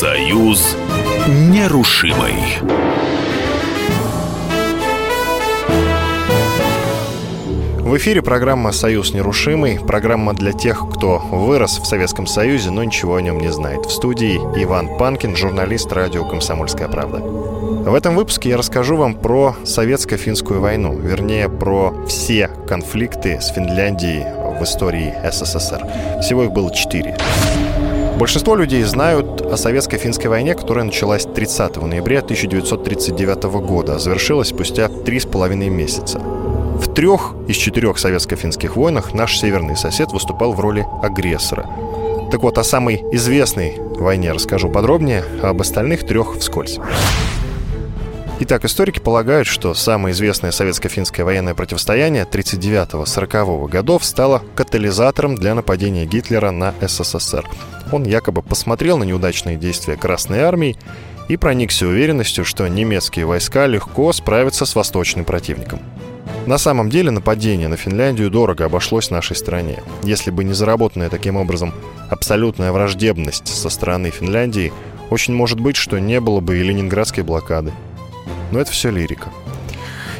Союз нерушимый. В эфире программа «Союз нерушимый», программа для тех, кто вырос в Советском Союзе, но ничего о нем не знает. В студии Иван Панкин, журналист радио «Комсомольская правда». В этом выпуске я расскажу вам про советско-финскую войну, вернее, про все конфликты с Финляндией в истории СССР. Всего их было четыре. Большинство людей знают о советско-финской войне, которая началась 30 ноября 1939 года, а завершилась спустя три с половиной месяца. В трех из четырех советско-финских войнах наш северный сосед выступал в роли агрессора. Так вот, о самой известной войне расскажу подробнее, а об остальных трех вскользь. Итак, историки полагают, что самое известное советско-финское военное противостояние 39-40 годов стало катализатором для нападения Гитлера на СССР. Он якобы посмотрел на неудачные действия Красной Армии и проникся уверенностью, что немецкие войска легко справятся с восточным противником. На самом деле нападение на Финляндию дорого обошлось нашей стране. Если бы не заработанная таким образом абсолютная враждебность со стороны Финляндии, очень может быть, что не было бы и ленинградской блокады. Но это все лирика.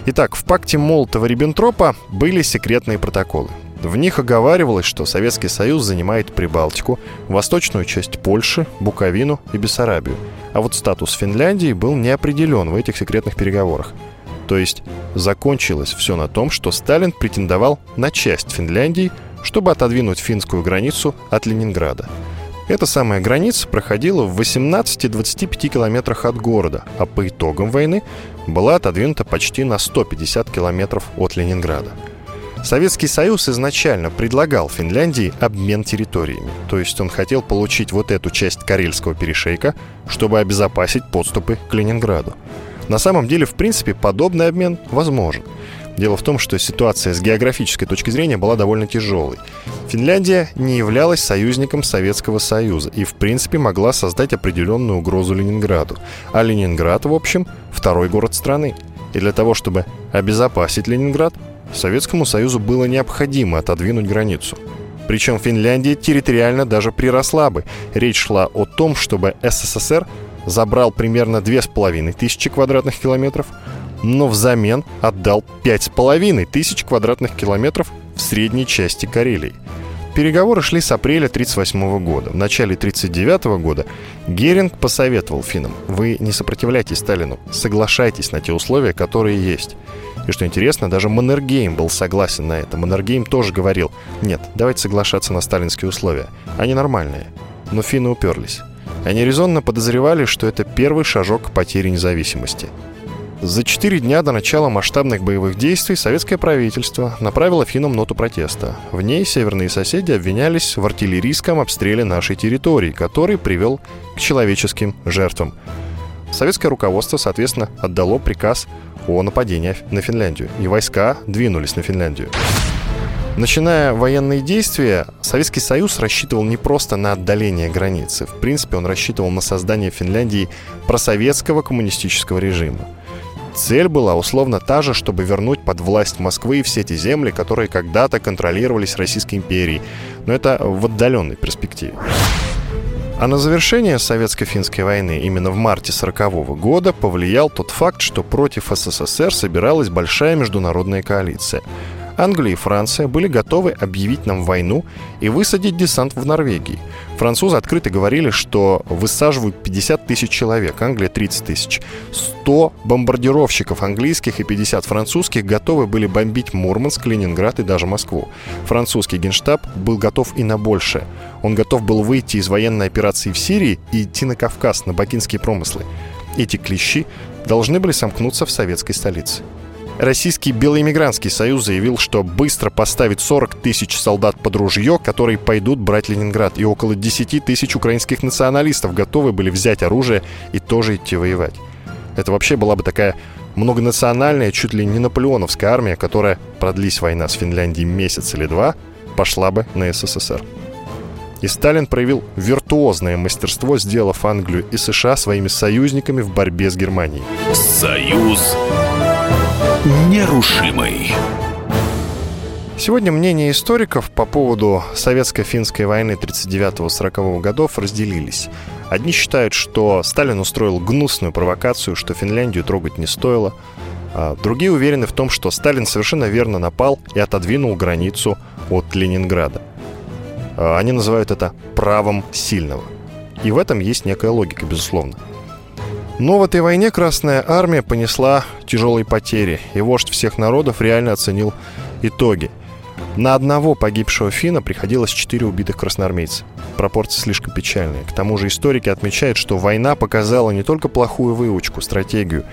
Итак, в пакте Молотова-Риббентропа были секретные протоколы. В них оговаривалось, что Советский Союз занимает Прибалтику, восточную часть Польши, Буковину и Бессарабию. А вот статус Финляндии был не определен в этих секретных переговорах. То есть закончилось все на том, что Сталин претендовал на часть Финляндии, чтобы отодвинуть финскую границу от Ленинграда. Эта самая граница проходила в 18-25 километрах от города, а по итогам войны была отодвинута почти на 150 километров от Ленинграда. Советский Союз изначально предлагал Финляндии обмен территориями, то есть он хотел получить вот эту часть Карельского перешейка, чтобы обезопасить подступы к Ленинграду. На самом деле, в принципе, подобный обмен возможен – Дело в том, что ситуация с географической точки зрения была довольно тяжелой. Финляндия не являлась союзником Советского Союза и, в принципе, могла создать определенную угрозу Ленинграду. А Ленинград, в общем, второй город страны. И для того, чтобы обезопасить Ленинград, Советскому Союзу было необходимо отодвинуть границу. Причем Финляндия территориально даже приросла бы. Речь шла о том, чтобы СССР забрал примерно 2500 квадратных километров, но взамен отдал 5,5 тысяч квадратных километров в средней части Карелии. Переговоры шли с апреля 1938 года. В начале 1939 года Геринг посоветовал финнам, вы не сопротивляйтесь Сталину, соглашайтесь на те условия, которые есть. И что интересно, даже Маннергейм был согласен на это. Маннергейм тоже говорил, нет, давайте соглашаться на сталинские условия. Они нормальные. Но финны уперлись. Они резонно подозревали, что это первый шажок к потере независимости – за четыре дня до начала масштабных боевых действий советское правительство направило финнам ноту протеста. В ней северные соседи обвинялись в артиллерийском обстреле нашей территории, который привел к человеческим жертвам. Советское руководство, соответственно, отдало приказ о нападении на Финляндию, и войска двинулись на Финляндию. Начиная военные действия, Советский Союз рассчитывал не просто на отдаление границы. В принципе, он рассчитывал на создание Финляндии просоветского коммунистического режима. Цель была условно та же, чтобы вернуть под власть Москвы все эти земли, которые когда-то контролировались Российской империей. Но это в отдаленной перспективе. А на завершение Советско-финской войны именно в марте 1940 года повлиял тот факт, что против СССР собиралась большая международная коалиция. Англия и Франция были готовы объявить нам войну и высадить десант в Норвегии. Французы открыто говорили, что высаживают 50 тысяч человек, Англия 30 тысяч. 100 бомбардировщиков английских и 50 французских готовы были бомбить Мурманск, Ленинград и даже Москву. Французский генштаб был готов и на большее. Он готов был выйти из военной операции в Сирии и идти на Кавказ, на бакинские промыслы. Эти клещи должны были сомкнуться в советской столице. Российский Белоэмигрантский союз заявил, что быстро поставит 40 тысяч солдат под ружье, которые пойдут брать Ленинград, и около 10 тысяч украинских националистов готовы были взять оружие и тоже идти воевать. Это вообще была бы такая многонациональная, чуть ли не наполеоновская армия, которая, продлись война с Финляндией месяц или два, пошла бы на СССР. И Сталин проявил виртуозное мастерство, сделав Англию и США своими союзниками в борьбе с Германией. Союз нерушимый. Сегодня мнения историков по поводу советско-финской войны 39-40 годов разделились. Одни считают, что Сталин устроил гнусную провокацию, что Финляндию трогать не стоило. А другие уверены в том, что Сталин совершенно верно напал и отодвинул границу от Ленинграда. А они называют это правом сильного. И в этом есть некая логика, безусловно. Но в этой войне Красная Армия понесла тяжелые потери, и вождь всех народов реально оценил итоги. На одного погибшего финна приходилось четыре убитых красноармейца. Пропорции слишком печальные. К тому же историки отмечают, что война показала не только плохую выучку, стратегию.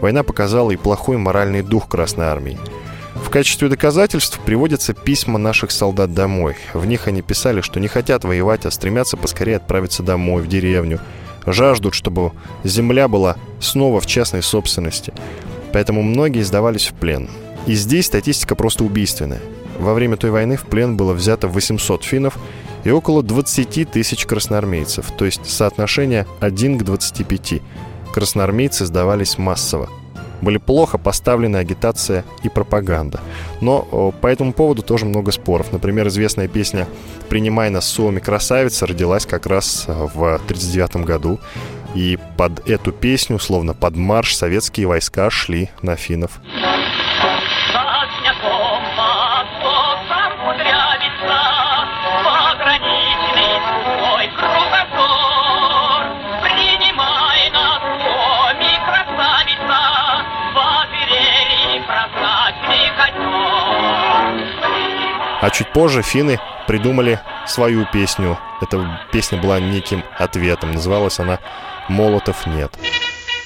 Война показала и плохой моральный дух Красной Армии. В качестве доказательств приводятся письма наших солдат домой. В них они писали, что не хотят воевать, а стремятся поскорее отправиться домой, в деревню. Жаждут, чтобы земля была снова в частной собственности. Поэтому многие сдавались в плен. И здесь статистика просто убийственная. Во время той войны в плен было взято 800 финнов и около 20 тысяч красноармейцев, то есть соотношение 1 к 25. Красноармейцы сдавались массово. Были плохо поставлены агитация и пропаганда. Но по этому поводу тоже много споров. Например, известная песня «Принимай нас Суоми красавица» родилась как раз в 1939 году. И под эту песню, словно под марш, советские войска шли на финнов. А чуть позже финны придумали свою песню. Эта песня была неким ответом. Называлась она «Молотов нет».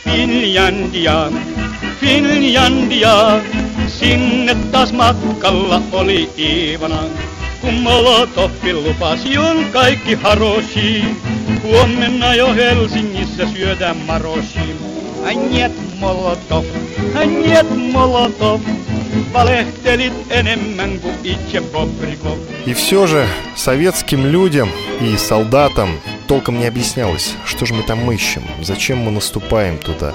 Finlandia, Finlandia, sinne taas matkalla oli Iivana. Kun Molotovin lupasi on kaikki haroshi, huomenna jo Helsingissä syödään maroshi. Ai niet Molotov, ai niet Molotov, и все же советским людям и солдатам толком не объяснялось, что же мы там ищем, зачем мы наступаем туда.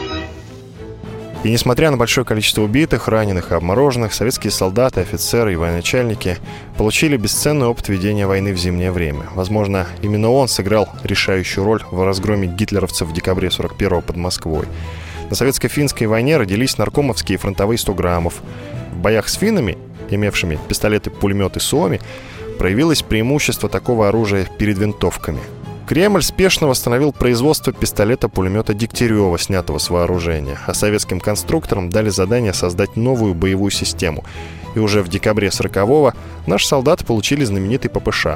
И несмотря на большое количество убитых, раненых и обмороженных, советские солдаты, офицеры и военачальники получили бесценный опыт ведения войны в зимнее время. Возможно, именно он сыграл решающую роль в разгроме гитлеровцев в декабре 41-го под Москвой. На советско-финской войне родились наркомовские фронтовые 100 граммов, в боях с финнами, имевшими пистолеты-пулеметы Суоми, проявилось преимущество такого оружия перед винтовками. Кремль спешно восстановил производство пистолета-пулемета Дегтярева, снятого с вооружения, а советским конструкторам дали задание создать новую боевую систему. И уже в декабре 40-го наши солдаты получили знаменитый ППШ.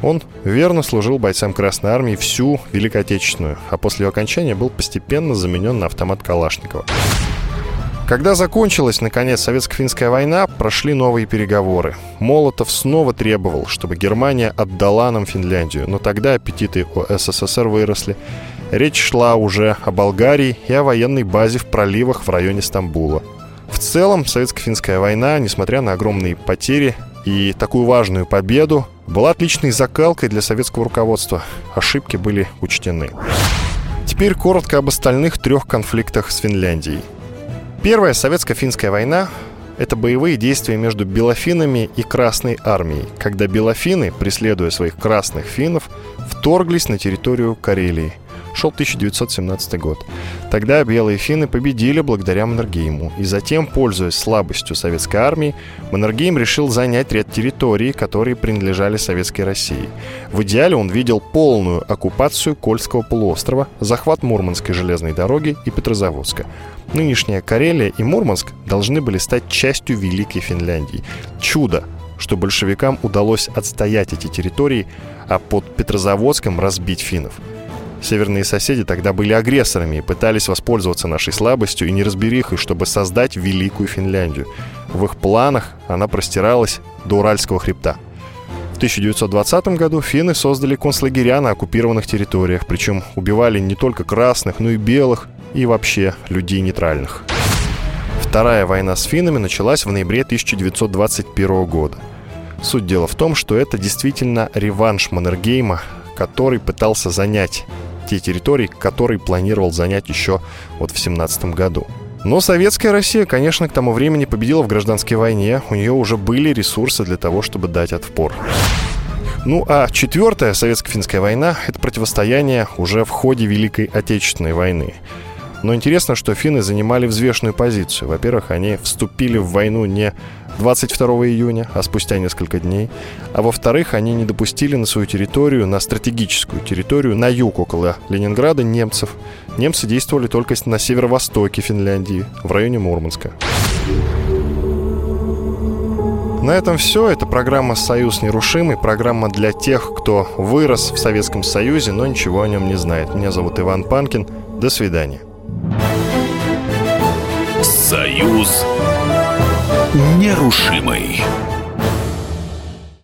Он верно служил бойцам Красной Армии всю Великой Отечественную, а после его окончания был постепенно заменен на автомат Калашникова. Когда закончилась, наконец, Советско-финская война, прошли новые переговоры. Молотов снова требовал, чтобы Германия отдала нам Финляндию, но тогда аппетиты у СССР выросли. Речь шла уже о Болгарии и о военной базе в проливах в районе Стамбула. В целом, Советско-финская война, несмотря на огромные потери и такую важную победу, была отличной закалкой для советского руководства. Ошибки были учтены. Теперь коротко об остальных трех конфликтах с Финляндией. Первая советско-финская война – это боевые действия между белофинами и Красной армией, когда белофины, преследуя своих красных финнов, вторглись на территорию Карелии. Шел 1917 год. Тогда белые финны победили благодаря Маннергейму, и затем, пользуясь слабостью советской армии, Маннергейм решил занять ряд территорий, которые принадлежали советской России. В идеале он видел полную оккупацию Кольского полуострова, захват Мурманской железной дороги и Петрозаводска. Нынешняя Карелия и Мурманск должны были стать частью Великой Финляндии. Чудо, что большевикам удалось отстоять эти территории, а под Петрозаводском разбить финнов. Северные соседи тогда были агрессорами и пытались воспользоваться нашей слабостью и неразберихой, чтобы создать Великую Финляндию. В их планах она простиралась до Уральского хребта. В 1920 году финны создали концлагеря на оккупированных территориях, причем убивали не только красных, но и белых, и вообще людей нейтральных. Вторая война с финнами началась в ноябре 1921 года. Суть дела в том, что это действительно реванш Маннергейма, который пытался занять те территории, которые планировал занять еще вот в 17 году. Но советская Россия, конечно, к тому времени победила в гражданской войне. У нее уже были ресурсы для того, чтобы дать отпор. Ну а четвертая советско-финская война – это противостояние уже в ходе Великой Отечественной войны. Но интересно, что финны занимали взвешенную позицию. Во-первых, они вступили в войну не 22 июня, а спустя несколько дней. А во-вторых, они не допустили на свою территорию, на стратегическую территорию, на юг около Ленинграда немцев. Немцы действовали только на северо-востоке Финляндии, в районе Мурманска. На этом все. Это программа «Союз нерушимый», программа для тех, кто вырос в Советском Союзе, но ничего о нем не знает. Меня зовут Иван Панкин. До свидания. Союз нерушимый.